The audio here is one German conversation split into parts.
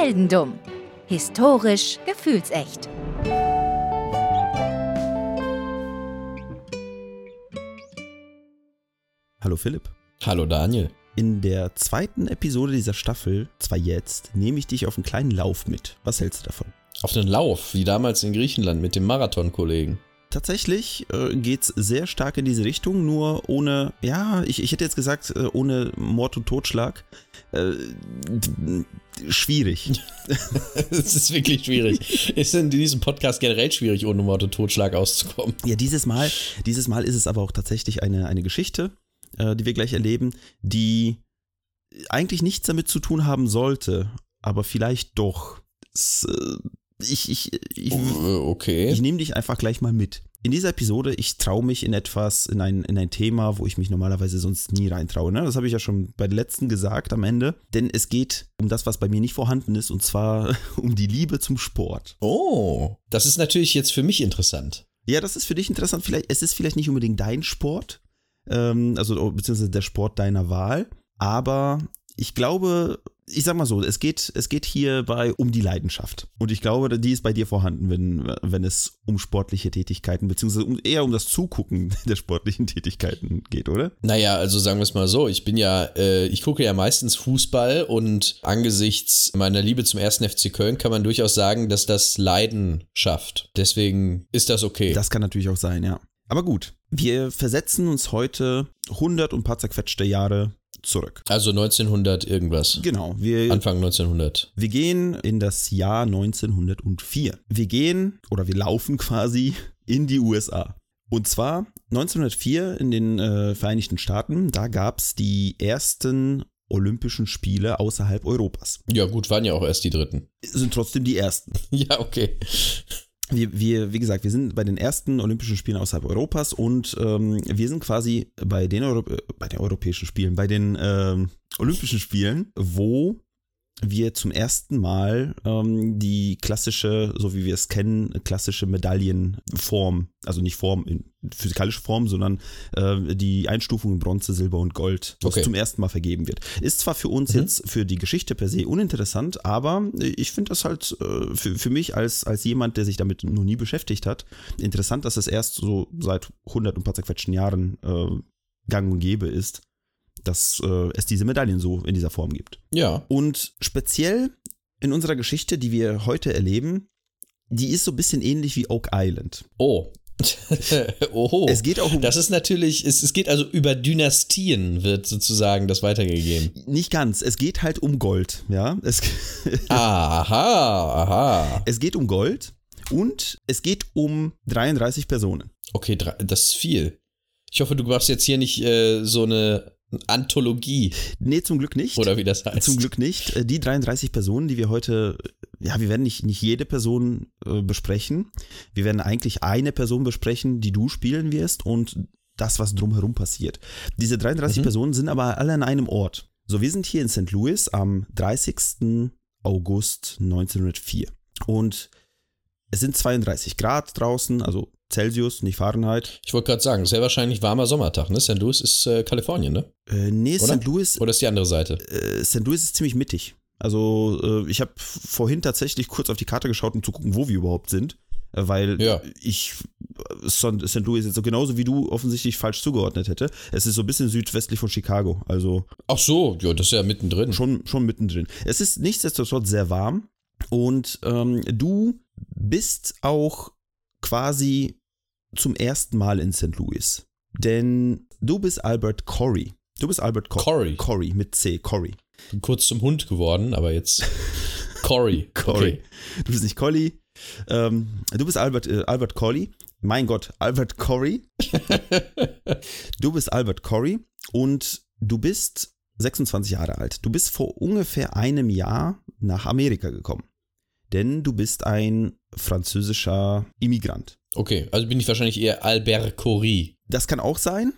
Heldendumm. Historisch gefühlsecht. Hallo Philipp. Hallo Daniel. In der zweiten Episode dieser Staffel, zwar jetzt, nehme ich dich auf einen kleinen Lauf mit. Was hältst du davon? Auf einen Lauf, wie damals in Griechenland mit dem Marathonkollegen. Tatsächlich äh, geht es sehr stark in diese Richtung, nur ohne, ja, ich, ich hätte jetzt gesagt, äh, ohne Mord und Totschlag. Äh, schwierig. Es ist wirklich schwierig. ist in diesem Podcast generell schwierig, ohne Mord und Totschlag auszukommen. Ja, dieses Mal, dieses Mal ist es aber auch tatsächlich eine, eine Geschichte, äh, die wir gleich erleben, die eigentlich nichts damit zu tun haben sollte, aber vielleicht doch. Es, äh, ich, ich, ich, Oh, okay. ich nehme dich einfach gleich mal mit. In dieser Episode, ich traue mich in etwas, in ein, in ein Thema, wo ich mich normalerweise sonst nie reintraue. Ne? Das habe ich ja schon bei der letzten gesagt am Ende. Denn es geht um das, was bei mir nicht vorhanden ist, und zwar um die Liebe zum Sport. Oh, das ist natürlich jetzt für mich interessant. Ja, das ist für dich interessant. Vielleicht, es ist vielleicht nicht unbedingt dein Sport, ähm, also beziehungsweise der Sport deiner Wahl, aber ich glaube, ich sag mal so, es geht, es geht hierbei um die Leidenschaft. Und ich glaube, die ist bei dir vorhanden, wenn, wenn es um sportliche Tätigkeiten, beziehungsweise um, eher um das Zugucken der sportlichen Tätigkeiten geht, oder? Naja, also sagen wir es mal so, ich bin ja, äh, ich gucke ja meistens Fußball und angesichts meiner Liebe zum ersten FC Köln kann man durchaus sagen, dass das Leiden schafft. Deswegen ist das okay. Das kann natürlich auch sein, ja. Aber gut, wir versetzen uns heute 100 und ein paar zerquetschte Jahre zurück. also 1900 irgendwas. Genau, wir, Anfang 1900. wir gehen in das Jahr 1904. Wir gehen oder wir laufen quasi in die USA. Und zwar 1904 in den äh, Vereinigten Staaten, da gab es die ersten Olympischen Spiele außerhalb Europas. Ja gut, waren ja auch erst die dritten. Sind trotzdem die ersten. Ja, okay. Wir, wir, wie gesagt, wir sind bei den ersten Olympischen Spielen außerhalb Europas und ähm, wir sind quasi bei den, Euro äh, bei den Europäischen Spielen, bei den ähm, Olympischen Spielen, wo wir zum ersten Mal ähm, die klassische, so wie wir es kennen, klassische Medaillenform, also nicht Form in physikalische Form, sondern äh, die Einstufung in Bronze, Silber und Gold, was Okay. zum ersten Mal vergeben wird. Ist zwar für uns Mhm. jetzt für die Geschichte per se uninteressant, aber ich finde das halt äh, für, für mich als, als jemand, der sich damit noch nie beschäftigt hat, interessant, dass es erst so seit 100 und ein paar zerquetschten Jahren äh, gang und gäbe ist, dass äh, es diese Medaillen so in dieser Form gibt. Ja. Und speziell in unserer Geschichte, die wir heute erleben, die ist so ein bisschen ähnlich wie Oak Island. Oh. Oho. Es geht auch um Das ist natürlich, es, es geht also über Dynastien, wird sozusagen das weitergegeben. nicht ganz, es geht halt um Gold, ja? Es, Aha, aha. es geht um Gold und es geht um 33 Personen. Okay, das ist viel. Ich hoffe, du machst jetzt hier nicht äh, so eine Anthologie Nee, zum Glück nicht. oder wie das heißt. Zum Glück nicht. Äh, Die 33 Personen, die wir heute, ja, wir werden nicht, nicht jede Person äh, besprechen. Wir werden eigentlich eine Person besprechen, die du spielen wirst und das, was drumherum passiert. Diese 33 Mhm. Personen sind aber alle an einem Ort. So, wir sind hier in St. Louis am 30. August 1904. Und es sind 32 Grad draußen, also Celsius, nicht Fahrenheit. Ich wollte gerade sagen, sehr wahrscheinlich warmer Sommertag, ne? St. Louis ist äh, Kalifornien, ne? Äh, nee, Oder? St. Louis Oder ist die andere Seite? äh, St. Louis ist ziemlich mittig. Also äh, ich habe vorhin tatsächlich kurz auf die Karte geschaut, um zu gucken, wo wir überhaupt sind. Äh, weil Ja. ich äh, St. St. Louis jetzt so genauso wie du offensichtlich falsch zugeordnet hätte. Es ist so ein bisschen südwestlich von Chicago. Also Ach so, ja, das ist ja mittendrin. schon, schon mittendrin. Es ist nichtsdestotrotz sehr warm. Und ähm, du bist auch quasi zum ersten Mal in St. Louis. Denn du bist Albert Corey. Du bist Albert Co Corey. Corey mit C, Corey. Bin kurz zum Hund geworden, aber jetzt Cory. Corey. Okay. Du bist nicht Collie. Ähm, du bist Albert, äh, Albert Colley. Mein Gott, Albert Corey. Du bist Albert Corey und du bist 26 Jahre alt. Du bist vor ungefähr einem Jahr nach Amerika gekommen. Denn du bist ein französischer Immigrant. Okay, also bin ich wahrscheinlich eher Albert Cory. Das kann auch sein.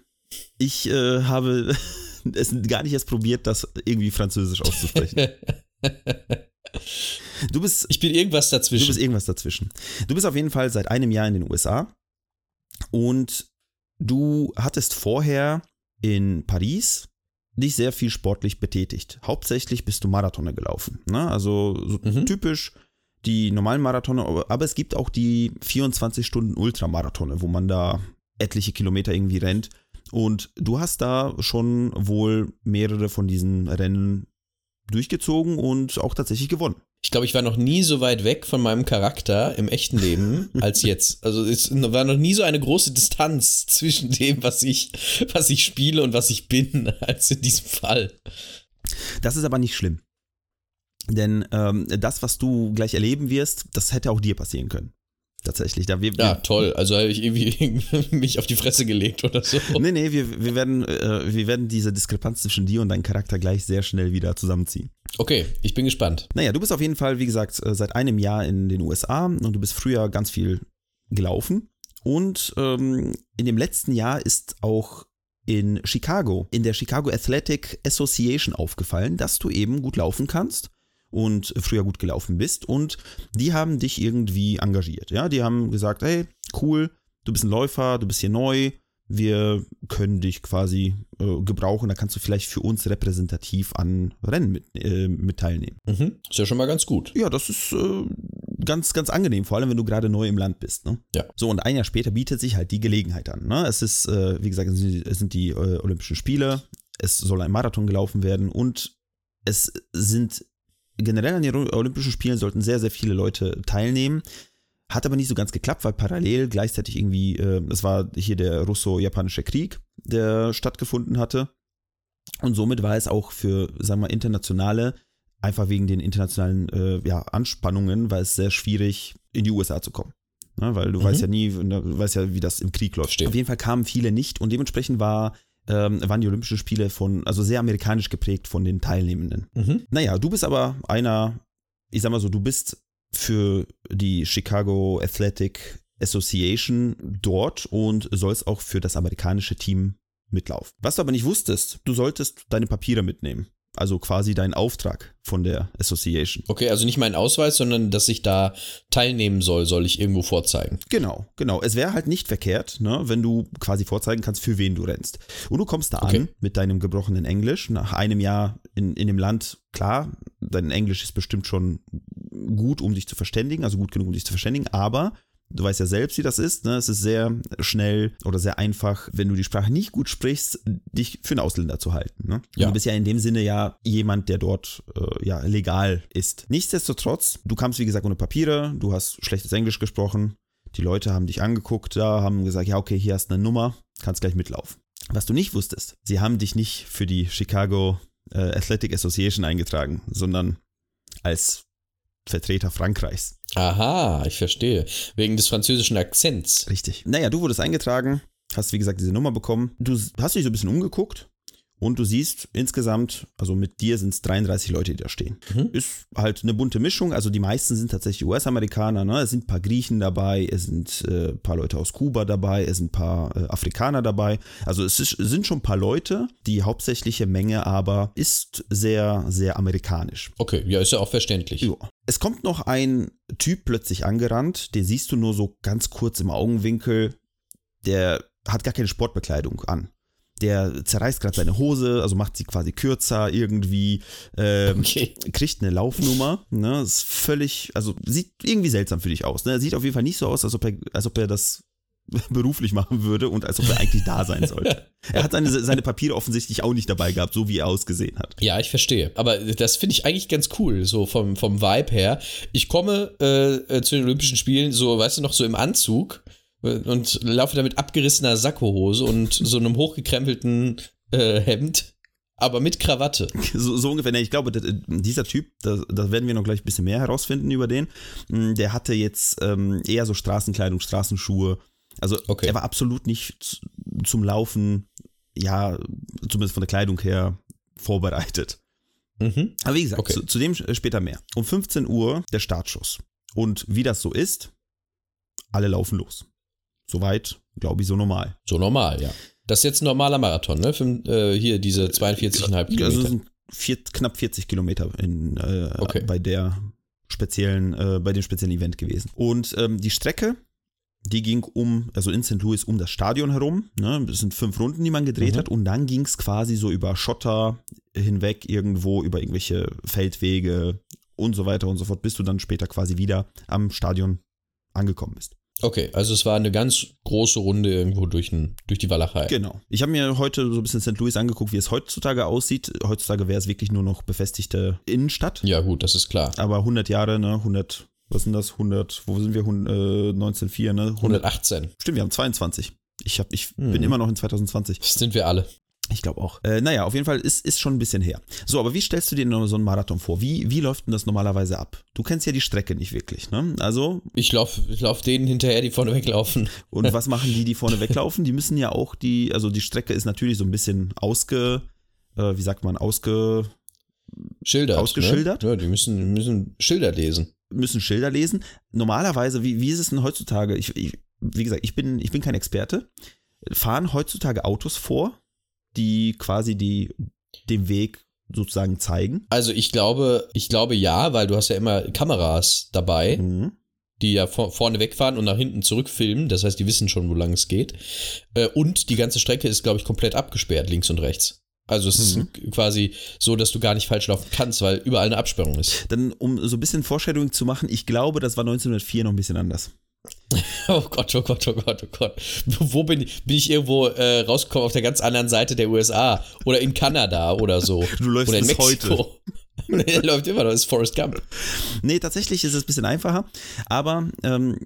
Ich äh, habe es gar nicht erst probiert, das irgendwie französisch auszusprechen. Du bist Ich bin irgendwas Du dazwischen. bist irgendwas dazwischen. Du bist auf jeden Fall seit einem Jahr in den USA und du hattest vorher in Paris dich sehr viel sportlich betätigt. Hauptsächlich bist du Marathone gelaufen. Ne? Also so Mhm. typisch die normalen Marathone, aber- es gibt auch die 24 Stunden Ultramarathone, wo man da etliche Kilometer irgendwie rennt. Und du hast da schon wohl mehrere von diesen Rennen durchgezogen und auch tatsächlich gewonnen. Ich glaube, ich war noch nie so weit weg von meinem Charakter im echten Leben als jetzt. Also es war noch nie so eine große Distanz zwischen dem, was ich, was ich spiele und was ich bin, als in diesem Fall. Das ist aber nicht schlimm. Denn ähm, das, was du gleich erleben wirst, das hätte auch dir passieren können. Tatsächlich. Da wir, Ja, toll. Also habe ich irgendwie mich auf die Fresse gelegt oder so. Nee, nee, wir, wir, werden, äh, wir werden diese Diskrepanz zwischen dir und deinem Charakter gleich sehr schnell wieder zusammenziehen. Okay, ich bin gespannt. Naja, du bist auf jeden Fall, wie gesagt, äh, seit einem Jahr in den USA und du bist früher ganz viel gelaufen. Und ähm, in dem letzten Jahr ist auch in Chicago, in der Chicago Athletic Association aufgefallen, dass du eben gut laufen kannst und früher gut gelaufen bist. Und die haben dich irgendwie engagiert. Ja, die haben gesagt, hey, cool, du bist ein Läufer, du bist hier neu, wir können dich quasi äh, gebrauchen, da kannst du vielleicht für uns repräsentativ an Rennen mit, äh, mit teilnehmen. Mhm. Ist ja schon mal ganz gut. Ja, das ist äh, ganz, ganz angenehm, vor allem wenn du gerade neu im Land bist. Ne? Ja. So, und ein Jahr später bietet sich halt die Gelegenheit an. Ne? Es ist, äh, wie gesagt, es sind, es sind die äh, Olympischen Spiele, es soll ein Marathon gelaufen werden und es sind generell an den Olympischen Spielen sollten sehr, sehr viele Leute teilnehmen. Hat aber nicht so ganz geklappt, weil parallel gleichzeitig irgendwie, äh, das war hier der russo-japanische Krieg, der stattgefunden hatte. Und somit war es auch für, sagen wir mal, internationale, einfach wegen den internationalen äh, ja, Anspannungen, war es sehr schwierig, in die USA zu kommen. Ne, weil du Mhm. weißt ja nie, du weißt ja, wie das im Krieg läuft. Verstehe. Auf jeden Fall kamen viele nicht und dementsprechend war, ähm, waren die Olympischen Spiele von, also sehr amerikanisch geprägt von den Teilnehmenden. Mhm. Naja, du bist aber einer, ich sag mal so, du bist für die Chicago Athletic Association dort und sollst auch für das amerikanische Team mitlaufen. Was du aber nicht wusstest, du solltest deine Papiere mitnehmen. Also quasi deinen Auftrag von der Association. Okay, also nicht mein Ausweis, sondern dass ich da teilnehmen soll, soll ich irgendwo vorzeigen. Genau, genau. Es wäre halt nicht verkehrt, ne, wenn du quasi vorzeigen kannst, für wen du rennst. Und du kommst da Okay. an mit deinem gebrochenen Englisch. Nach einem Jahr in, in dem Land, klar, dein Englisch ist bestimmt schon gut, um dich zu verständigen, also gut genug, um dich zu verständigen, aber du weißt ja selbst, wie das ist. Ne? Es ist sehr schnell oder sehr einfach, wenn du die Sprache nicht gut sprichst, dich für einen Ausländer zu halten. Ne? Ja. Du bist ja in dem Sinne ja jemand, der dort äh, ja legal ist. Nichtsdestotrotz, du kamst wie gesagt ohne Papiere, du hast schlechtes Englisch gesprochen, die Leute haben dich angeguckt da, haben gesagt, ja okay, hier hast du eine Nummer, kannst gleich mitlaufen. Was du nicht wusstest, sie haben dich nicht für die Chicago äh, Athletic Association eingetragen, sondern als Vertreter Frankreichs. Aha, ich verstehe. Wegen des französischen Akzents. Richtig. Naja, du wurdest eingetragen, hast wie gesagt diese Nummer bekommen. Du hast dich so ein bisschen umgeguckt und du siehst insgesamt, also mit dir sind es 33 Leute, die da stehen. Mhm. Ist halt eine bunte Mischung, also die meisten sind tatsächlich US-Amerikaner, ne? es sind ein paar Griechen dabei, es sind äh, ein paar Leute aus Kuba dabei, es sind ein paar äh, Afrikaner dabei. Also es ist, sind schon ein paar Leute, die hauptsächliche Menge aber ist sehr, sehr amerikanisch. Okay, ja, ist ja auch verständlich. Ja. Es kommt noch ein Typ plötzlich angerannt, den siehst du nur so ganz kurz im Augenwinkel. Der hat gar keine Sportbekleidung an. Der zerreißt gerade seine Hose, also macht sie quasi kürzer irgendwie, ähm, Okay. kriegt eine Laufnummer. Ne? Ist völlig, also sieht irgendwie seltsam für dich aus. Ne? Sieht auf jeden Fall nicht so aus, als ob er, als ob er das beruflich machen würde und als ob er eigentlich da sein sollte. Er hat seine, seine Papiere offensichtlich auch nicht dabei gehabt, so wie er ausgesehen hat. Ja, ich verstehe. Aber das finde ich eigentlich ganz cool, so vom, vom Vibe her. Ich komme äh, äh, zu den Olympischen Spielen, so, weißt du noch, so im Anzug und laufe da mit abgerissener Sakkohose und so einem hochgekrempelten äh, Hemd, aber mit Krawatte. So, so ungefähr, ich glaube, das, dieser Typ, da, da werden wir noch gleich ein bisschen mehr herausfinden über den. Mm, Der hatte jetzt ähm, eher so Straßenkleidung, Straßenschuhe. Also Okay. er war absolut nicht zum Laufen, ja, zumindest von der Kleidung her, vorbereitet. Mhm. Aber wie gesagt, Okay. zu, zu dem später mehr. Um 15 Uhr der Startschuss. Und wie das so ist, alle laufen los. Soweit, glaube ich, so normal. So normal, ja. Das ist jetzt ein normaler Marathon, ne? Fünf, äh, hier diese 42,5 Also Kilometer. es sind vier, knapp 40 Kilometer in, äh, Okay. bei der speziellen, äh, bei dem speziellen Event gewesen. Und ähm, die Strecke Die ging um, also in St. Louis um das Stadion herum. Ne? Das sind fünf Runden, die man gedreht Mhm. hat. Und dann ging es quasi so über Schotter hinweg, irgendwo über irgendwelche Feldwege und so weiter und so fort, bis du dann später quasi wieder am Stadion angekommen bist. Okay, also es war eine ganz große Runde irgendwo durch, ein, durch die Walachei. Genau. Ich habe mir heute so ein bisschen St. Louis angeguckt, wie es heutzutage aussieht. Heutzutage wäre es wirklich nur noch befestigte Innenstadt. Ja, gut, das ist klar. Aber 100 Jahre, ne, 100, was sind das? 100, wo sind wir? Hun- Äh, 1904, ne? 100, 118. stimmt, wir haben 22. Ich, hab, ich Hm. bin immer noch in 2020. Das sind wir alle. Ich glaube auch. Äh, naja, auf jeden Fall ist, ist schon ein bisschen her. So, aber wie stellst du dir so einen Marathon vor? Wie, wie läuft denn das normalerweise ab? Du kennst ja die Strecke nicht wirklich, ne? Also, Ich laufe ich lauf denen hinterher, die vorne weglaufen. und was machen die, die vorne weglaufen? Die müssen ja auch die, also die Strecke ist natürlich so ein bisschen ausge, äh, wie sagt man, ausge, Schildert. Ausgeschildert? Ne? Ja, die müssen, müssen Schilder lesen. müssen Schilder lesen. Normalerweise, wie, wie ist es denn heutzutage? Ich, ich, wie gesagt, ich bin, ich bin kein Experte. Fahren heutzutage Autos vor, die quasi die, den Weg sozusagen zeigen? Also ich glaube, ich glaube ja, weil du hast ja immer Kameras dabei, Mhm. die ja vor, vorne wegfahren und nach hinten zurückfilmen. Das heißt, die wissen schon, wo lang es geht. Äh, und die ganze Strecke ist, glaube ich, komplett abgesperrt, links und rechts. Also es Mhm. ist quasi so, dass du gar nicht falsch laufen kannst, weil überall eine Absperrung ist. Dann, um so ein bisschen Foreshadowing zu machen, ich glaube, das war 1904 noch ein bisschen anders. Oh Gott, oh Gott, oh Gott, oh Gott. Wo bin ich? Bin ich irgendwo äh, rausgekommen auf der ganz anderen Seite der USA oder in Kanada oder so? Du läufst oder in Mexiko. nee, er läuft immer noch, das ist Forrest Gump. Nee, tatsächlich ist es ein bisschen einfacher, aber ähm,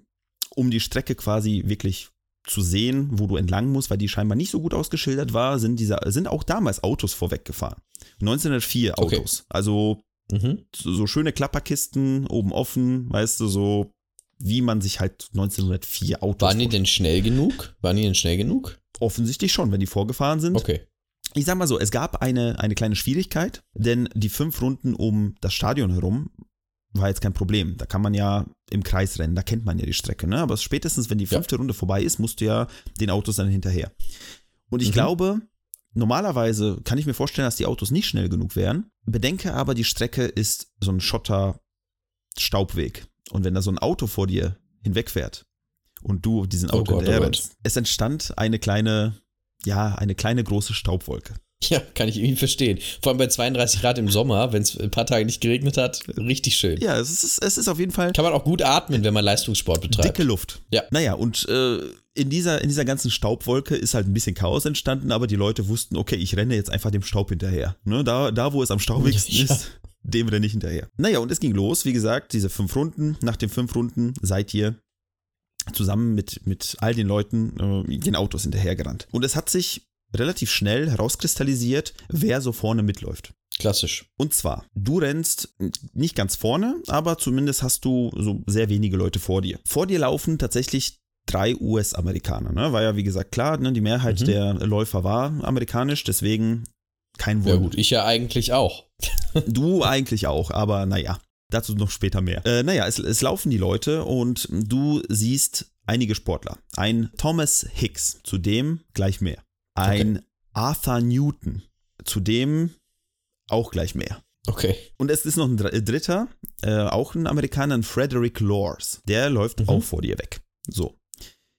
um die Strecke quasi wirklich zu sehen, wo du entlang musst, weil die scheinbar nicht so gut ausgeschildert war, sind, diese, sind auch damals Autos vorweggefahren. 1904 Okay. Autos. Also Mhm. so, so schöne Klapperkisten, oben offen, weißt du, so wie man sich halt 1904 Autos Waren die denn schnell genug? Waren die denn schnell genug? Offensichtlich schon, wenn die vorgefahren sind. Okay. Ich sag mal so, es gab eine, eine kleine Schwierigkeit, denn die fünf Runden um das Stadion herum war jetzt kein Problem. Da kann man ja im Kreis rennen, da kennt man ja die Strecke, ne? Aber spätestens, wenn die Ja. fünfte Runde vorbei ist, musst du ja den Autos dann hinterher. Und ich Mhm. glaube, normalerweise kann ich mir vorstellen, dass die Autos nicht schnell genug wären. Bedenke aber, die Strecke ist so ein Schotter-Staubweg. Und wenn da so ein Auto vor dir hinwegfährt und du diesen Oh Auto Gott, oh Gott. rennst, es entstand eine kleine, ja, eine kleine große Staubwolke. Ja, kann ich irgendwie verstehen. Vor allem bei 32 Grad im Sommer, wenn es ein paar Tage nicht geregnet hat, richtig schön. Ja, es ist, es ist auf jeden Fall Kann man auch gut atmen, wenn man Leistungssport betreibt. dicke Luft. Ja. Naja, und äh, in, dieser, in dieser ganzen Staubwolke ist halt ein bisschen Chaos entstanden, aber die Leute wussten, okay, ich renne jetzt einfach dem Staub hinterher. Ne? Da, da, wo es am staubigsten Ja. ist, dem renne ich hinterher. Naja, und es ging los, wie gesagt, diese fünf Runden. Nach den fünf Runden seid ihr zusammen mit, mit all den Leuten äh, den Autos hinterhergerannt. Und es hat sich relativ schnell herauskristallisiert, wer so vorne mitläuft. Klassisch. Und zwar, du rennst nicht ganz vorne, aber zumindest hast du so sehr wenige Leute vor dir. Vor dir laufen tatsächlich drei US-Amerikaner. Ne? War ja, wie gesagt, klar, ne? die Mehrheit Mhm. der Läufer war amerikanisch, deswegen kein Ja Wunder. gut, ich ja eigentlich auch. Du eigentlich auch, aber naja, dazu noch später mehr. Äh, naja, es, es laufen die Leute und du siehst einige Sportler. Ein Thomas Hicks, zu dem gleich mehr. Ein Arthur Newton, zu dem auch gleich mehr. Okay. Und es ist noch ein Dr- Dritter, äh, auch ein Amerikaner, ein Frederick Lors. Der läuft Mhm. auch vor dir weg. So.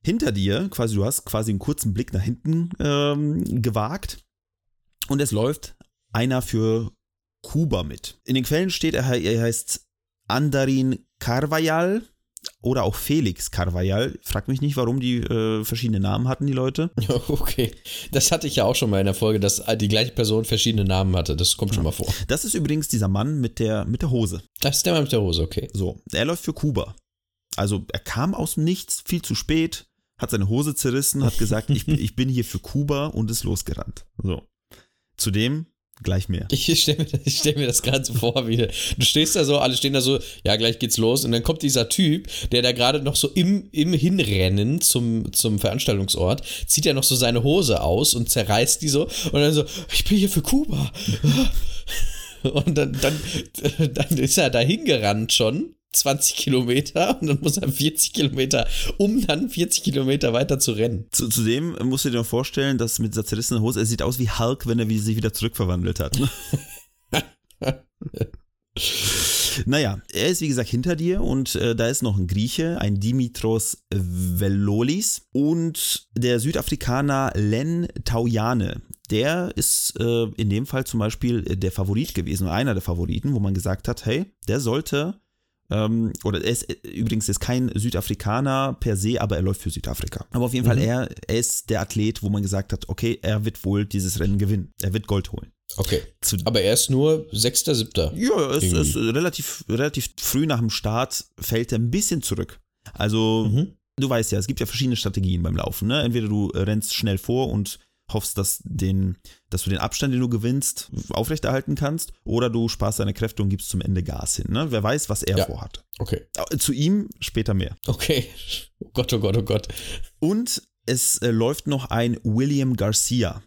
Hinter dir, quasi, du hast quasi einen kurzen Blick nach hinten ähm, gewagt. Und es läuft einer für Kuba mit. In den Quellen steht, er, er heißt Andarin Carvajal oder auch Felix Carvajal. Frag mich nicht, warum die äh, verschiedene Namen hatten, die Leute. Ja, okay. Das hatte ich ja auch schon mal in der Folge, dass die gleiche Person verschiedene Namen hatte. Das kommt schon mal vor. Das ist übrigens dieser Mann mit der, mit der Hose. Das ist der Mann mit der Hose, okay. So, er läuft für Kuba. Also er kam aus dem Nichts, viel zu spät, hat seine Hose zerrissen, hat gesagt, ich, ich bin hier für Kuba und ist losgerannt. So. Zudem gleich mehr. Ich stelle mir, ich stell mir das gerade so vor, wie du stehst da so, alle stehen da so, ja, gleich geht's los. Und dann kommt dieser Typ, der da gerade noch so im, im Hinrennen zum, zum Veranstaltungsort, zieht er noch so seine Hose aus und zerreißt die so. Und dann so, ich bin hier für Kuba. Und dann, dann, dann ist er da hingerannt schon. 20 Kilometer und dann muss er 40 Kilometer, um dann 40 Kilometer weiter zu rennen. Zu, zudem musst du dir noch vorstellen, dass mit dieser zerrissenen Hose, er sieht aus wie Hulk, wenn er sich wieder zurückverwandelt hat. Naja, er ist wie gesagt hinter dir und äh, da ist noch ein Grieche, ein Dimitros Velolis und der Südafrikaner Len Tauyane. Der ist äh, in dem Fall zum Beispiel der Favorit gewesen, einer der Favoriten, wo man gesagt hat, hey, der sollte ähm, oder er ist übrigens ist kein Südafrikaner per se, aber er läuft für Südafrika. Aber auf jeden Mhm. Fall, er, er ist der Athlet, wo man gesagt hat, okay, er wird wohl dieses Rennen gewinnen. Er wird Gold holen. Okay. Zu, Aber er ist nur Sechster, Siebter. ja, es ist relativ, relativ früh nach dem Start fällt er ein bisschen zurück. Also, Mhm. du weißt ja, es gibt ja verschiedene Strategien beim Laufen. Ne? Entweder du rennst schnell vor und hoffst, dass, den, dass du den Abstand, den du gewinnst, aufrechterhalten kannst, oder du sparst deine Kräfte und gibst zum Ende Gas hin. Ne? Wer weiß, was er Ja. vorhat. Okay. Zu ihm später mehr. Okay. Oh Gott, oh Gott, oh Gott. Und es äh, läuft noch ein William Garcia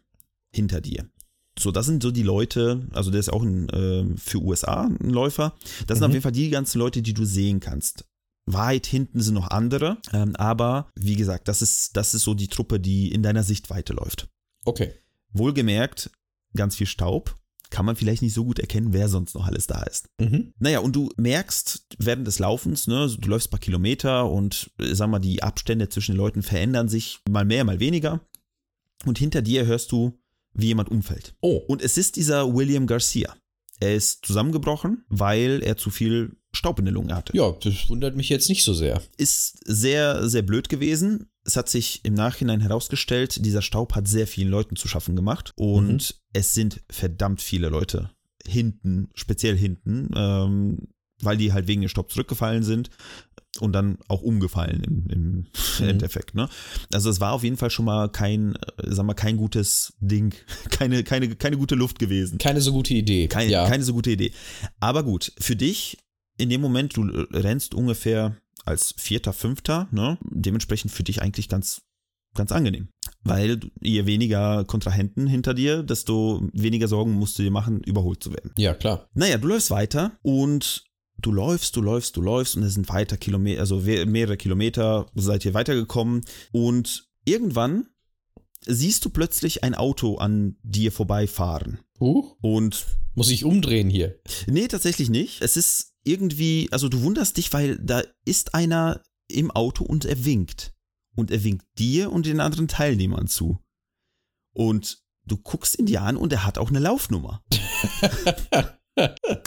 hinter dir. So, das sind so die Leute, also der ist auch ein, äh, für USA ein Läufer. Das sind Mhm. auf jeden Fall die ganzen Leute, die du sehen kannst. Weit hinten sind noch andere, ähm, aber wie gesagt, das ist, das ist so die Truppe, die in deiner Sichtweite läuft. Okay. Wohlgemerkt, ganz viel Staub. Kann man vielleicht nicht so gut erkennen, wer sonst noch alles da ist. Mhm. Naja, und du merkst während des Laufens, ne, du läufst ein paar Kilometer und äh, sag mal, die Abstände zwischen den Leuten verändern sich mal mehr, mal weniger. Und hinter dir hörst du, wie jemand umfällt. Oh. Und es ist dieser William Garcia. Er ist zusammengebrochen, weil er zu viel Staub in der Lunge hatte. Ja, das wundert mich jetzt nicht so sehr. Ist sehr, sehr blöd gewesen. Es hat sich im Nachhinein herausgestellt, dieser Staub hat sehr vielen Leuten zu schaffen gemacht. Und es sind verdammt viele Leute hinten, speziell hinten, ähm, weil die halt wegen dem Staub zurückgefallen sind und dann auch umgefallen im, im Mhm. Endeffekt. Ne? Also es war auf jeden Fall schon mal kein, äh, sag mal, kein gutes Ding, keine, keine, keine gute Luft gewesen. Keine so gute Idee. Keine, ja. keine so gute Idee. Aber gut, für dich, in dem Moment, du äh, rennst ungefähr als Vierter, Fünfter, ne? dementsprechend für dich eigentlich ganz, ganz angenehm. Weil je weniger Kontrahenten hinter dir, desto weniger Sorgen musst du dir machen, überholt zu werden. ja, klar. Naja, du läufst weiter und du läufst, du läufst, du läufst und es sind weiter Kilometer, also mehrere Kilometer seid ihr weitergekommen und irgendwann siehst du plötzlich ein Auto an dir vorbeifahren. Huch. Und Muss ich umdrehen hier? Nee, tatsächlich nicht. Es ist irgendwie, also du wunderst dich, weil da ist einer im Auto und er winkt. Und er winkt dir und den anderen Teilnehmern zu. Und du guckst ihn dir an und er hat auch eine Laufnummer.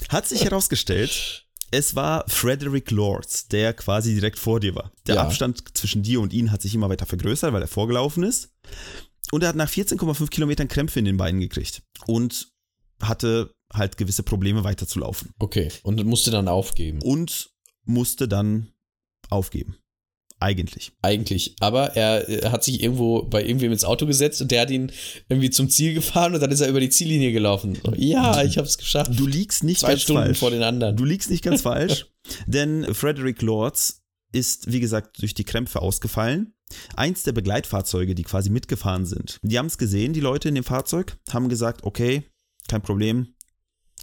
hat sich herausgestellt, es war Frederick Lords, der quasi direkt vor dir war. Der Ja. Abstand zwischen dir und ihn hat sich immer weiter vergrößert, weil er vorgelaufen ist. Und er hat nach 14,5 Kilometern Krämpfe in den Beinen gekriegt. Und hatte halt gewisse Probleme weiterzulaufen. Okay. Und musste dann aufgeben. Und musste dann aufgeben. Eigentlich. Eigentlich. Aber er, hat sich irgendwo bei irgendwem ins Auto gesetzt und der hat ihn irgendwie zum Ziel gefahren und dann ist er über die Ziellinie gelaufen. Ja, ich hab's geschafft. Du liegst nicht Zwei ganz Stunden falsch. vor den anderen. Du liegst nicht ganz falsch, denn Frederick Lords ist, wie gesagt, durch die Krämpfe ausgefallen. Eins der Begleitfahrzeuge, die quasi mitgefahren sind, die haben es gesehen, die Leute in dem Fahrzeug, haben gesagt, okay, kein Problem,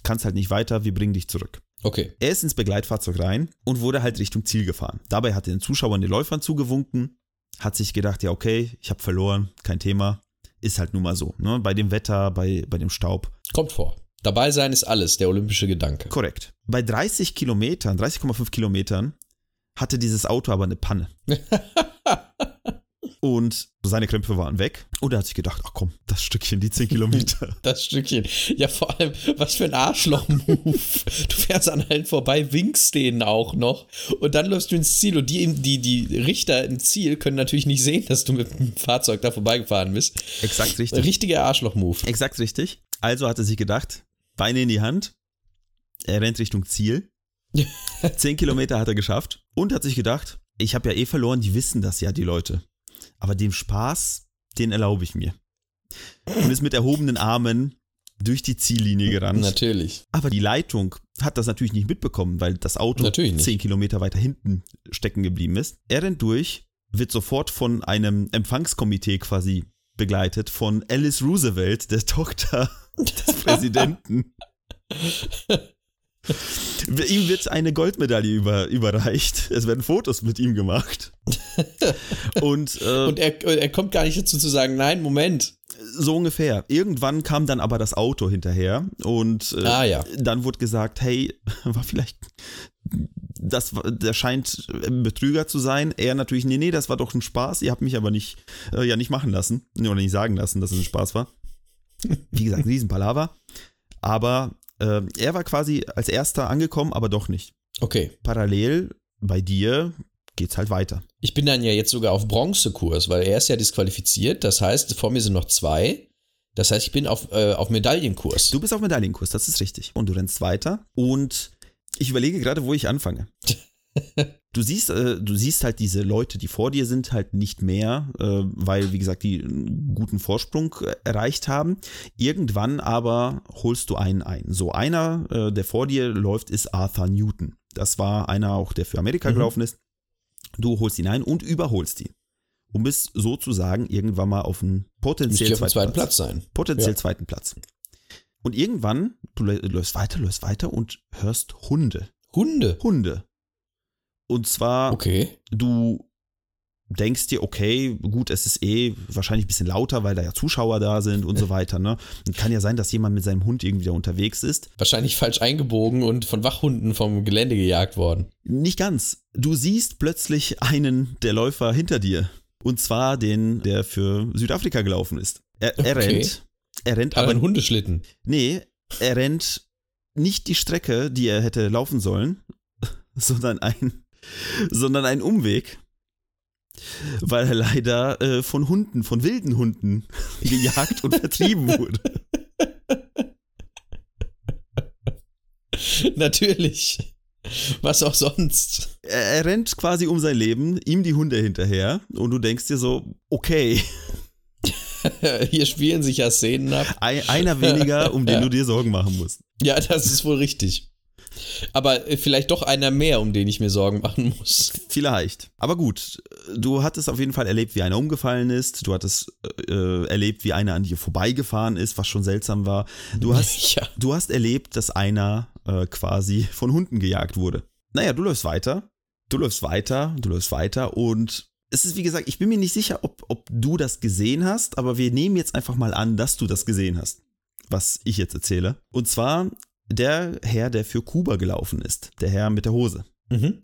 kannst halt nicht weiter, wir bringen dich zurück. Okay. Er ist ins Begleitfahrzeug rein und wurde halt Richtung Ziel gefahren. Dabei hat er den Zuschauern, den Läufern zugewunken, hat sich gedacht, ja okay, ich habe verloren, kein Thema, ist halt nun mal so. Ne? Bei dem Wetter, bei, bei dem Staub. Kommt vor. Dabei sein ist alles, der olympische Gedanke. Korrekt. Bei 30 Kilometern, 30,5 Kilometern, hatte dieses Auto aber eine Panne. und seine Krämpfe waren weg. Und er hat sich gedacht, ach komm, das Stückchen, die 10 Kilometer. Das Stückchen. Ja, vor allem, was für ein Arschloch-Move. Du fährst an allen vorbei, winkst denen auch noch und dann läufst du ins Ziel und die, die, die Richter im Ziel können natürlich nicht sehen, dass du mit dem Fahrzeug da vorbeigefahren bist. Exakt richtig. Richtiger Arschloch-Move. Exakt richtig. Also hat er sich gedacht, Beine in die Hand, er rennt Richtung Ziel. 10 Kilometer hat er geschafft und hat sich gedacht, ich habe ja eh verloren, die wissen das ja, die Leute. Aber den Spaß, den erlaube ich mir. Und ist mit erhobenen Armen durch die Ziellinie gerannt. Natürlich. Aber die Leitung hat das natürlich nicht mitbekommen, weil das Auto. 10 Kilometer weiter hinten stecken geblieben ist. Er rennt durch, wird sofort von einem Empfangskomitee quasi begleitet von Alice Roosevelt, der Tochter des Präsidenten. ihm wird eine Goldmedaille über, überreicht. Es werden Fotos mit ihm gemacht. Und, äh, Und er, er kommt gar nicht dazu zu sagen, nein, Moment. So ungefähr. Irgendwann kam dann aber das Auto hinterher und äh, Ah ja. dann wurde gesagt, hey, war vielleicht, das, der scheint ein Betrüger zu sein. Er natürlich, nee, nee, das war doch ein Spaß. Ihr habt mich aber nicht, äh, ja, nicht machen lassen oder nicht sagen lassen, dass es ein Spaß war. Wie gesagt, ein Riesenpalaver. Aber äh, er war quasi als erster angekommen, aber doch nicht. Okay. Parallel bei dir geht's halt weiter. Ich bin dann ja jetzt sogar auf Bronzekurs, weil er ist ja disqualifiziert. Das heißt, vor mir sind noch zwei. Das heißt, ich bin auf, äh, auf Medaillenkurs. Du bist auf Medaillenkurs, das ist richtig. Und du rennst weiter und ich überlege gerade, wo ich anfange. Du siehst, äh, du siehst halt diese Leute, die vor dir sind, halt nicht mehr, äh, weil, wie gesagt, die einen guten Vorsprung äh, erreicht haben. Irgendwann aber holst du einen ein. So einer, äh, der vor dir läuft, ist Arthur Newton. Das war einer auch, der für Amerika Mhm. gelaufen ist. Du holst ihn ein und überholst ihn. Und bist sozusagen irgendwann mal auf einen potenziell dem zweiten Platz sein. potenziell Ja. zweiten Platz. Und irgendwann, du lä- läufst weiter, läufst weiter und hörst Hunde. Hunde. Hunde. Und zwar, Okay. du denkst dir, okay, gut, es ist eh wahrscheinlich ein bisschen lauter, weil da ja Zuschauer da sind und so weiter. Ne? Und kann ja sein, dass jemand mit seinem Hund irgendwie da unterwegs ist. Wahrscheinlich falsch eingebogen und von Wachhunden vom Gelände gejagt worden. Nicht ganz. Du siehst plötzlich einen der Läufer hinter dir. Und zwar den, der für Südafrika gelaufen ist. Er, er Okay. rennt. Er rennt Aber aber ein Hundeschlitten. Nee, er rennt nicht die Strecke, die er hätte laufen sollen, sondern ein, sondern einen Umweg. Weil er leider äh, von Hunden, von wilden Hunden gejagt und vertrieben wurde. Natürlich. Was auch sonst. Er, er rennt quasi um sein Leben, ihm die Hunde hinterher und du denkst dir so, okay, Hier spielen sich ja Szenen ab. ein, einer weniger, um den du dir Sorgen machen musst. Ja, das ist wohl richtig. Aber äh, vielleicht doch einer mehr, um den ich mir Sorgen machen muss. Vielleicht. Aber gut, du hattest auf jeden Fall erlebt, wie einer umgefallen ist. Du hattest äh, erlebt, wie einer an dir vorbeigefahren ist, was schon seltsam war. Du hast, Ja. du hast erlebt, dass einer äh, quasi von Hunden gejagt wurde. Naja, du läufst weiter. Du läufst weiter, du läufst weiter und es ist, wie gesagt, ich bin mir nicht sicher, ob, ob du das gesehen hast, aber wir nehmen jetzt einfach mal an, dass du das gesehen hast, was ich jetzt erzähle. Und zwar der Herr, der für Kuba gelaufen ist, der Herr mit der Hose. Mhm.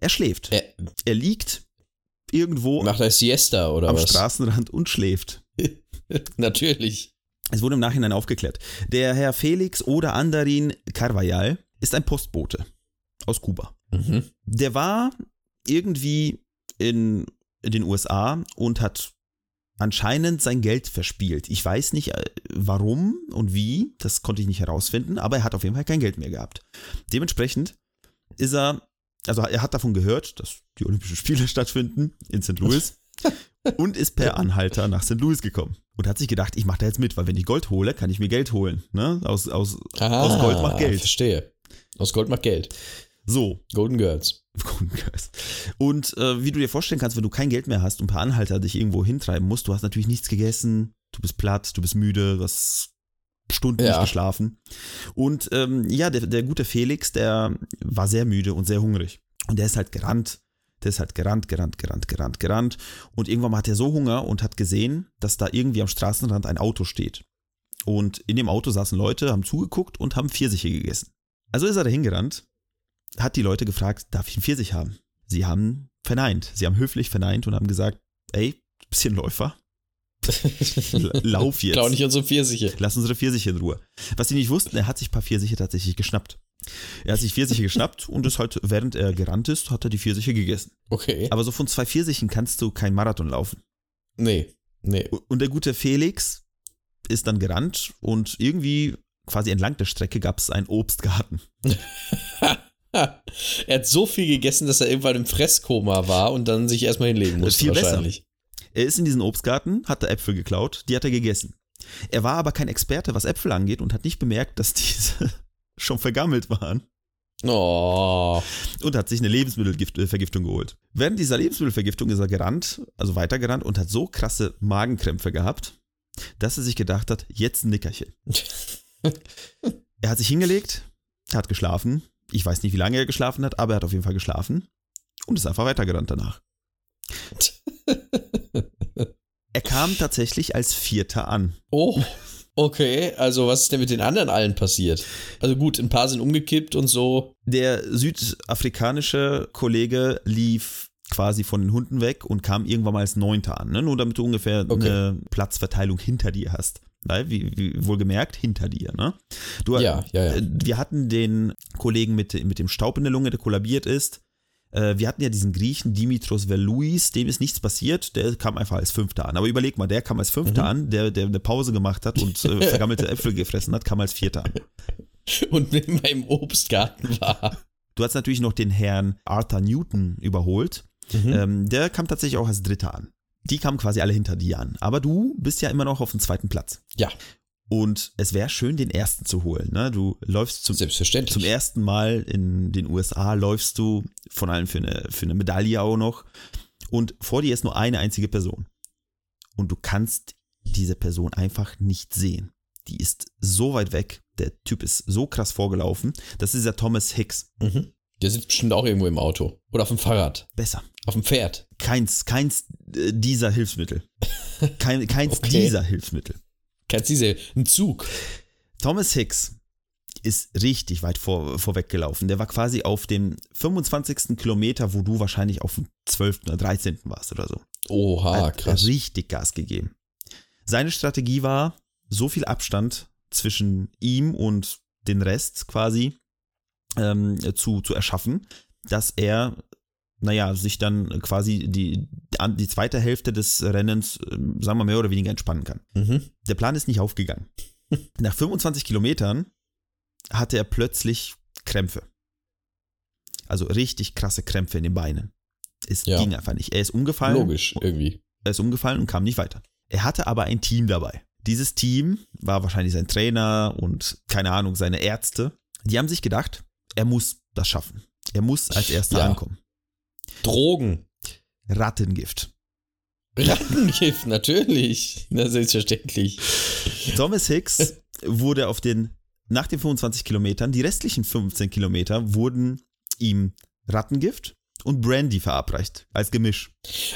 Er schläft. Er Er liegt irgendwo macht er Siesta oder am was? Straßenrand und schläft. Natürlich. Es wurde im Nachhinein aufgeklärt. Der Herr Felix oder Andarin Carvajal ist ein Postbote aus Kuba. Mhm. Der war irgendwie in den USA und hat anscheinend sein Geld verspielt. Ich weiß nicht äh, warum und wie, das konnte ich nicht herausfinden, aber er hat auf jeden Fall kein Geld mehr gehabt. Dementsprechend ist er, also er hat davon gehört, dass die Olympischen Spiele stattfinden in St. Louis und ist per Anhalter nach St. Louis gekommen und hat sich gedacht, ich mache da jetzt mit, weil wenn ich Gold hole, kann ich mir Geld holen. Ne? Aus, aus, aus Gold macht Geld. Ah, Verstehe. Aus Gold macht Geld. So, Golden Girls. Und äh, wie du dir vorstellen kannst, wenn du kein Geld mehr hast und per Anhalter dich irgendwo hintreiben musst, du hast natürlich nichts gegessen, du bist platt, du bist müde, du hast Stunden Ja. nicht geschlafen. Und ähm, ja, der, der gute Felix, der war sehr müde und sehr hungrig. Und der ist halt gerannt. Der ist halt gerannt, gerannt, gerannt, gerannt, gerannt. Und irgendwann mal hat er so Hunger und hat gesehen, dass da irgendwie am Straßenrand ein Auto steht. Und in dem Auto saßen Leute, haben zugeguckt und haben Pfirsiche gegessen. Also ist er dahin gerannt, hat die Leute gefragt, darf ich einen Pfirsich haben? Sie haben verneint. Sie haben höflich verneint und haben gesagt, ey, ein Läufer. Lauf jetzt. Klau nicht unsere Pfirsiche. Lass unsere Pfirsiche in Ruhe. Was sie nicht wussten, er hat sich ein paar Pfirsiche tatsächlich geschnappt. Er hat sich Pfirsiche geschnappt und ist halt, während er gerannt ist, hat er die Pfirsiche gegessen. Okay. Aber so von zwei Pfirsichen kannst du kein Marathon laufen. Nee. Nee. Und der gute Felix ist dann gerannt und irgendwie quasi entlang der Strecke gab es einen Obstgarten. er hat so viel gegessen, dass er irgendwann im Fresskoma war und dann sich erstmal hinlegen musste Viel besser. wahrscheinlich. Er ist in diesen Obstgarten, hat da Äpfel geklaut, die hat er gegessen. Er war aber kein Experte, was Äpfel angeht und hat nicht bemerkt, dass diese schon vergammelt waren Oh. und hat sich eine Lebensmittelvergiftung geholt. Während dieser Lebensmittelvergiftung ist er gerannt, also weitergerannt und hat so krasse Magenkrämpfe gehabt, dass er sich gedacht hat, jetzt ein Nickerchen. er hat sich hingelegt, hat geschlafen. Ich weiß nicht, wie lange er geschlafen hat, aber er hat auf jeden Fall geschlafen und ist einfach weitergerannt danach. Er kam tatsächlich als Vierter an. Oh, okay. Also, was ist denn mit den anderen allen passiert? Also, gut, ein paar sind umgekippt und so. Der südafrikanische Kollege lief quasi von den Hunden weg und kam irgendwann mal als Neunter an, ne? nur damit du ungefähr Okay. eine Platzverteilung hinter dir hast. Weil, wie, wie wohlgemerkt, hinter dir. Ne? Du, Ja, ja, ja. äh, Wir hatten den Kollegen mit, mit dem Staub in der Lunge, der kollabiert ist. Äh, Wir hatten ja diesen Griechen Dimitros Verluis, dem ist nichts passiert, der kam einfach als Fünfter an. Aber überleg mal, der kam als Fünfter Mhm. an, der, der eine Pause gemacht hat und äh, vergammelte Äpfel gefressen hat, kam als Vierter an. Und mit meinem Obstgarten war. Du hast natürlich noch den Herrn Arthur Newton überholt. Mhm. Ähm, der kam tatsächlich auch als Dritter an. Die kamen quasi alle hinter dir an. Aber du bist ja immer noch auf dem zweiten Platz. Ja, Und es wäre schön, den ersten zu holen. Ne? Du läufst zum, selbstverständlich. zum ersten Mal in den USA, läufst du von allem für eine, für eine Medaille auch noch. Und vor dir ist nur eine einzige Person. Und du kannst diese Person einfach nicht sehen. Die ist so weit weg. Der Typ ist so krass vorgelaufen. Das ist der Thomas Hicks. Mhm. Der sitzt bestimmt auch irgendwo im Auto. Oder auf dem Fahrrad. Besser. Auf dem Pferd. Keins, keins äh, dieser Hilfsmittel. Kein, keins Okay. dieser Hilfsmittel. Kannst diese, ein Zug. Thomas Hicks ist richtig weit vor, vorweg gelaufen. Der war quasi auf dem 25. Kilometer, wo du wahrscheinlich auf dem 12. oder 13. warst oder so. Oha, Hat krass. richtig Gas gegeben. Seine Strategie war, so viel Abstand zwischen ihm und den Rest quasi ähm, zu, zu erschaffen, dass er, naja, sich dann quasi die, die zweite Hälfte des Rennens, ähm, sagen wir mehr oder weniger entspannen kann. Mhm. Der Plan ist nicht aufgegangen. Nach 25 Kilometern hatte er plötzlich Krämpfe. Also richtig krasse Krämpfe in den Beinen. Es Ja. ging einfach nicht. Er ist umgefallen. Logisch, irgendwie. Er ist umgefallen und kam nicht weiter. Er hatte aber ein Team dabei. Dieses Team war wahrscheinlich sein Trainer und keine Ahnung, seine Ärzte. Die haben sich gedacht, er muss das schaffen. Er muss als erster Ja. ankommen. Drogen. Rattengift. Rattengift, natürlich. Na, selbstverständlich. Thomas Hicks wurde auf den, nach den 25 Kilometern, die restlichen 15 Kilometer wurden ihm Rattengift und Brandy verabreicht, als Gemisch.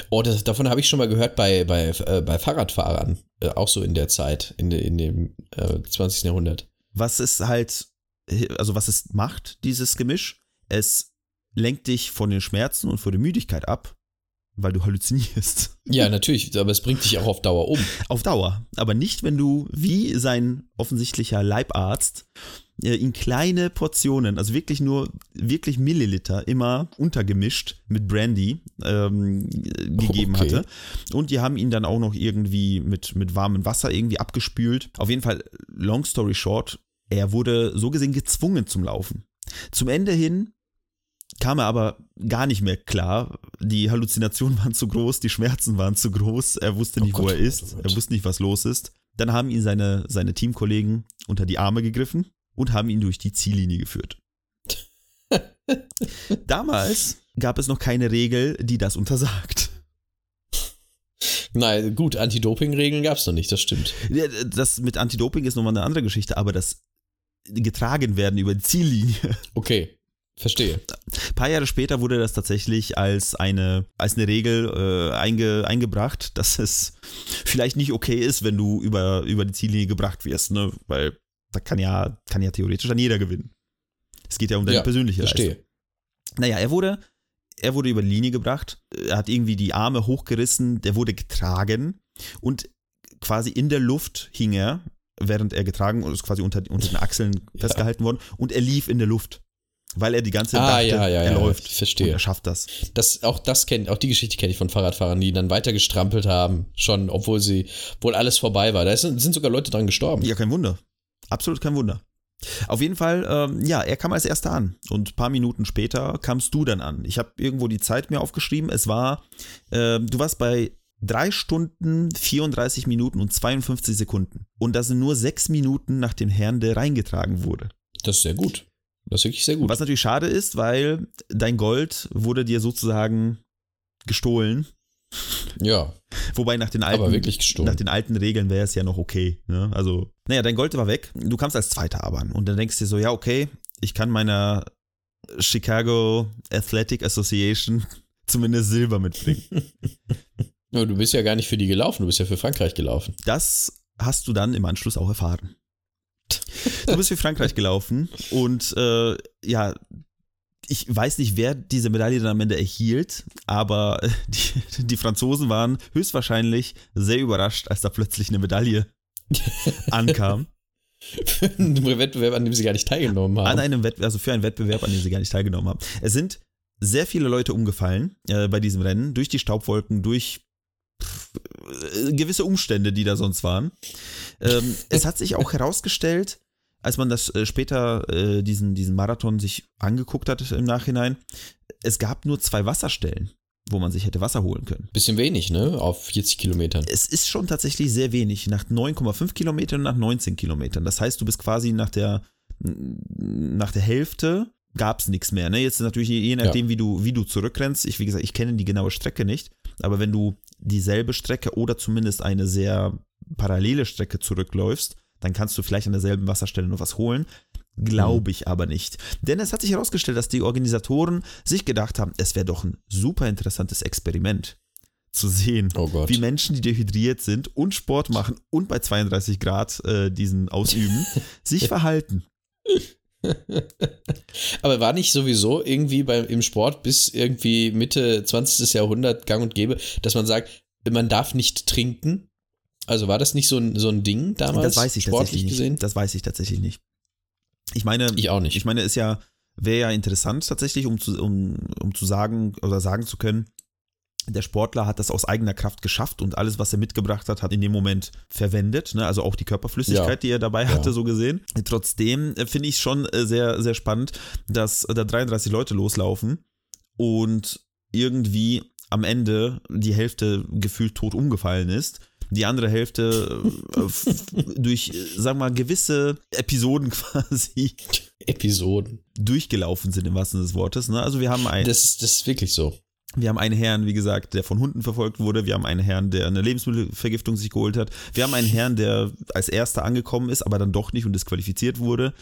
Oh, das, davon habe ich schon mal gehört bei, bei, äh, bei Fahrradfahrern. Äh, auch so in der Zeit, in, de, in dem äh, 20. Jahrhundert. Was es halt, also was es macht, dieses Gemisch, es lenkt dich von den Schmerzen und von der Müdigkeit ab, weil du halluzinierst. Ja, natürlich, aber es bringt dich auch auf Dauer um. Auf Dauer. Aber nicht, wenn du, wie sein offensichtlicher Leibarzt, äh, in kleine Portionen, also wirklich nur, wirklich Milliliter, immer untergemischt mit Brandy ähm, äh, gegeben Okay. hatte. Und die haben ihn dann auch noch irgendwie mit, mit warmem Wasser irgendwie abgespült. Auf jeden Fall, long story short, er wurde so gesehen gezwungen zum Laufen. Zum Ende hin kam er aber gar nicht mehr klar. Die Halluzinationen waren zu groß, die Schmerzen waren zu groß. Er wusste Oh nicht, wo Gott, er oh ist. oh. Er wusste nicht, was los ist. Dann haben ihn seine, seine Teamkollegen unter die Arme gegriffen und haben ihn durch die Ziellinie geführt. Damals gab es noch keine Regel, die das untersagt. Nein, gut, Anti-Doping-Regeln gab es noch nicht, das stimmt. Das mit Anti-Doping ist nochmal eine andere Geschichte, aber das getragen werden über die Ziellinie. Okay, verstehe. Ein paar Jahre später wurde das tatsächlich als eine, als eine Regel äh, einge, eingebracht, dass es vielleicht nicht okay ist, wenn du über, über die Ziellinie gebracht wirst, ne? Weil da kann ja, kann ja theoretisch dann jeder gewinnen. Es geht ja um deine Ja, persönliche Leistung. Verstehe. Naja, er wurde, er wurde über die Linie gebracht, er hat irgendwie die Arme hochgerissen, der wurde getragen und quasi in der Luft hing er, während er getragen und ist quasi unter, unter den Achseln festgehalten worden und er lief in der Luft. Weil er die ganze Zeit Ah, dachte, ja, ja, er ja, läuft. verstehe. Und er schafft das. Das, auch das kennt, auch die Geschichte kenne ich von Fahrradfahrern, die dann weiter gestrampelt haben, schon, obwohl sie, obwohl alles vorbei war. Da sind, sind sogar Leute dran gestorben. Ja, kein Wunder. Absolut kein Wunder. Auf jeden Fall, ähm, ja, er kam als erster an. Und ein paar Minuten später kamst du dann an. Ich habe irgendwo die Zeit mir aufgeschrieben. Es war, ähm, du warst bei drei Stunden, 34 Minuten und 52 Sekunden. Und das sind nur sechs Minuten nach dem Herrn, der reingetragen wurde. Das ist sehr gut. Das ist wirklich sehr gut. Was natürlich schade ist, weil dein Gold wurde dir sozusagen gestohlen. Ja, Wobei nach den alten, nach den alten Regeln wäre es ja noch okay. Ne? Also, naja, dein Gold war weg. Du kamst als Zweiter aber an. Und dann denkst du dir so, ja, okay, ich kann meiner Chicago Athletic Association zumindest Silber mitbringen. Du bist ja gar nicht für die gelaufen, du bist ja für Frankreich gelaufen. Das hast du dann im Anschluss auch erfahren. Du bist für Frankreich gelaufen und äh, ja, ich weiß nicht, wer diese Medaille dann am Ende erhielt, aber die, die Franzosen waren höchstwahrscheinlich sehr überrascht, als da plötzlich eine Medaille ankam. Für einen Wettbewerb, an dem sie gar nicht teilgenommen haben. An einem Wettbewerb, also für einen Wettbewerb, an dem sie gar nicht teilgenommen haben. Es sind sehr viele Leute umgefallen äh, bei diesem Rennen, durch die Staubwolken, durch pff, äh, gewisse Umstände, die da sonst waren. Ähm, es hat sich auch herausgestellt, als man das äh, später äh, diesen, diesen Marathon sich angeguckt hat im Nachhinein, es gab nur zwei Wasserstellen, wo man sich hätte Wasser holen können. Bisschen wenig, ne? Auf 40 Kilometern. Es ist schon tatsächlich sehr wenig, nach 9,5 Kilometern und nach 19 Kilometern. Das heißt, du bist quasi nach der, nach der Hälfte gab es nichts mehr. Ne? Jetzt natürlich je nachdem, ja. wie, du, wie du zurückrennst. Ich, wie gesagt, ich kenne die genaue Strecke nicht, aber wenn du dieselbe Strecke oder zumindest eine sehr parallele Strecke zurückläufst, dann kannst du vielleicht an derselben Wasserstelle noch was holen. Glaube ich aber nicht. Denn es hat sich herausgestellt, dass die Organisatoren sich gedacht haben, es wäre doch ein super interessantes Experiment zu sehen, oh wie Menschen, die dehydriert sind und Sport machen und bei 32 Grad äh, diesen ausüben, sich verhalten. Aber war nicht sowieso irgendwie beim, im Sport bis irgendwie Mitte 20. Jahrhundert gang und gäbe, dass man sagt, man darf nicht trinken? Also war das nicht so ein, so ein Ding damals? Das weiß ich tatsächlich nicht. Gesehen? Das weiß ich tatsächlich nicht. Ich meine, ich auch nicht. Ich meine, ist ja, wäre ja interessant tatsächlich, um zu, um, um zu sagen oder sagen zu können, der Sportler hat das aus eigener Kraft geschafft und alles, was er mitgebracht hat, hat in dem Moment verwendet. Ne? Also auch die Körperflüssigkeit, ja. die er dabei hatte, ja. so gesehen. Trotzdem äh, finde ich schon äh, sehr, sehr spannend, dass da 33 Leute loslaufen und irgendwie am Ende die Hälfte gefühlt tot umgefallen ist die andere Hälfte äh, durch, sagen wir mal, gewisse Episoden quasi. Episoden. Durchgelaufen sind im wahrsten Sinne des Wortes. Ne? Also wir haben ein. Das, das ist wirklich so. Wir haben einen Herrn, wie gesagt, der von Hunden verfolgt wurde. Wir haben einen Herrn, der eine Lebensmittelvergiftung sich geholt hat. Wir haben einen Herrn, der als erster angekommen ist, aber dann doch nicht und disqualifiziert wurde.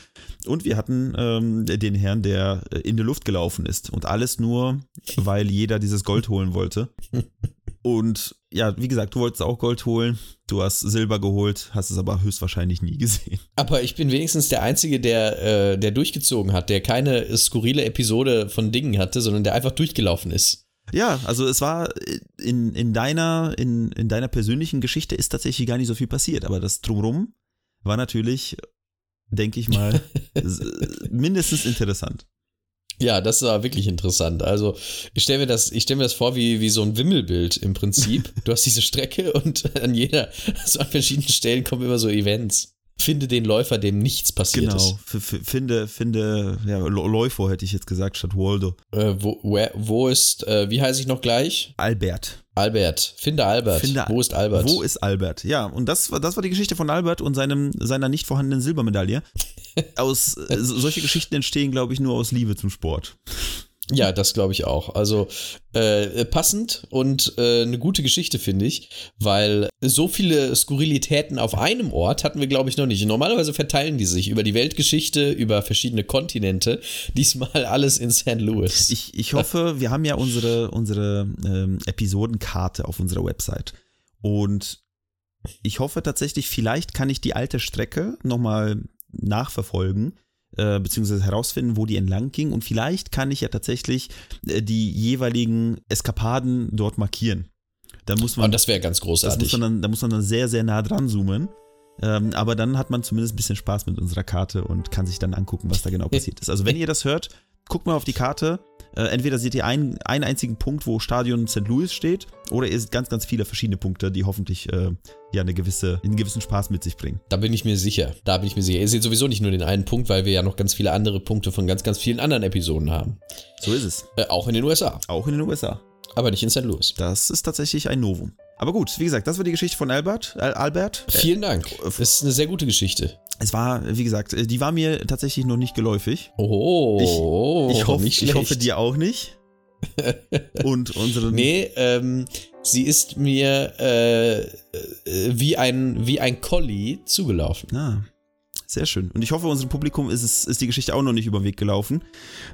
Und wir hatten ähm, den Herrn, der in der Luft gelaufen ist. Und alles nur, weil jeder dieses Gold holen wollte. Und ja, wie gesagt, du wolltest auch Gold holen, du hast Silber geholt, hast es aber höchstwahrscheinlich nie gesehen. Aber ich bin wenigstens der Einzige, der, äh, der durchgezogen hat, der keine skurrile Episode von Dingen hatte, sondern der einfach durchgelaufen ist. Ja, also es war in, in, deiner, in, in deiner persönlichen Geschichte ist tatsächlich gar nicht so viel passiert, aber das Drumrum war natürlich, denke ich mal, mindestens interessant. Ja, das war wirklich interessant. Also ich stelle mir das, ich stelle mir das vor wie, wie so ein Wimmelbild im Prinzip. Du hast diese Strecke und an jeder, so an verschiedenen Stellen kommen immer so Events. Finde den Läufer, dem nichts passiert genau. ist. Genau, finde, finde, ja, Läufer hätte ich jetzt gesagt, statt Waldo. Äh, wo, where, wo ist, äh, wie heiße ich noch gleich? Albert. Albert. Finde Albert. Finde, wo ist Albert? Wo ist Albert? Ja, und das, das war die Geschichte von Albert und seinem, seiner nicht vorhandenen Silbermedaille. Aus, äh, solche Geschichten entstehen, glaube ich, nur aus Liebe zum Sport. Ja, das glaube ich auch. Also äh, passend und äh, eine gute Geschichte, finde ich, weil so viele Skurrilitäten auf einem Ort hatten wir, glaube ich, noch nicht. Normalerweise verteilen die sich über die Weltgeschichte, über verschiedene Kontinente. Diesmal alles in St. Louis. Ich, ich hoffe, wir haben ja unsere, unsere ähm, Episodenkarte auf unserer Website. Und ich hoffe tatsächlich, vielleicht kann ich die alte Strecke nochmal nachverfolgen äh, beziehungsweise herausfinden, wo die entlang ging. Und vielleicht kann ich ja tatsächlich äh, die jeweiligen Eskapaden dort markieren. Da muss man, Und das wäre ganz großartig. muss dann, da muss man dann sehr, sehr nah dran zoomen. Ähm, aber dann hat man zumindest ein bisschen Spaß mit unserer Karte und kann sich dann angucken, was da genau passiert ist. Also wenn ihr das hört, guckt mal auf die Karte. Äh, entweder seht ihr einen, einen einzigen Punkt, wo Stadion St. Louis steht, oder ihr seht ganz, ganz viele verschiedene Punkte, die hoffentlich äh, ja eine gewisse, einen gewissen Spaß mit sich bringen. Da bin ich mir sicher. Da bin ich mir sicher. Ihr seht sowieso nicht nur den einen Punkt, weil wir ja noch ganz viele andere Punkte von ganz, ganz vielen anderen Episoden haben. So ist es. Äh, auch in den USA. Auch in den USA. Aber nicht in St. Louis. Das ist tatsächlich ein Novum. Aber gut, wie gesagt, das war die Geschichte von Albert. Äh, Albert. Vielen Dank. Das ist eine sehr gute Geschichte. Es war, wie gesagt, die war mir tatsächlich noch nicht geläufig. Oh, ich, ich, hoff, ich hoffe dir auch nicht. Und unsere. Nee, ähm, sie ist mir äh, wie ein, wie ein Collie zugelaufen. Ah. Sehr schön. Und ich hoffe, unserem Publikum ist, es, ist die Geschichte auch noch nicht über den Weg gelaufen.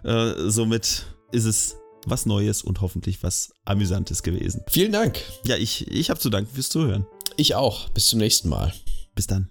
Äh, somit ist es was Neues und hoffentlich was Amüsantes gewesen. Vielen Dank. Ja, ich, ich habe zu danken fürs Zuhören. Ich auch. Bis zum nächsten Mal. Bis dann.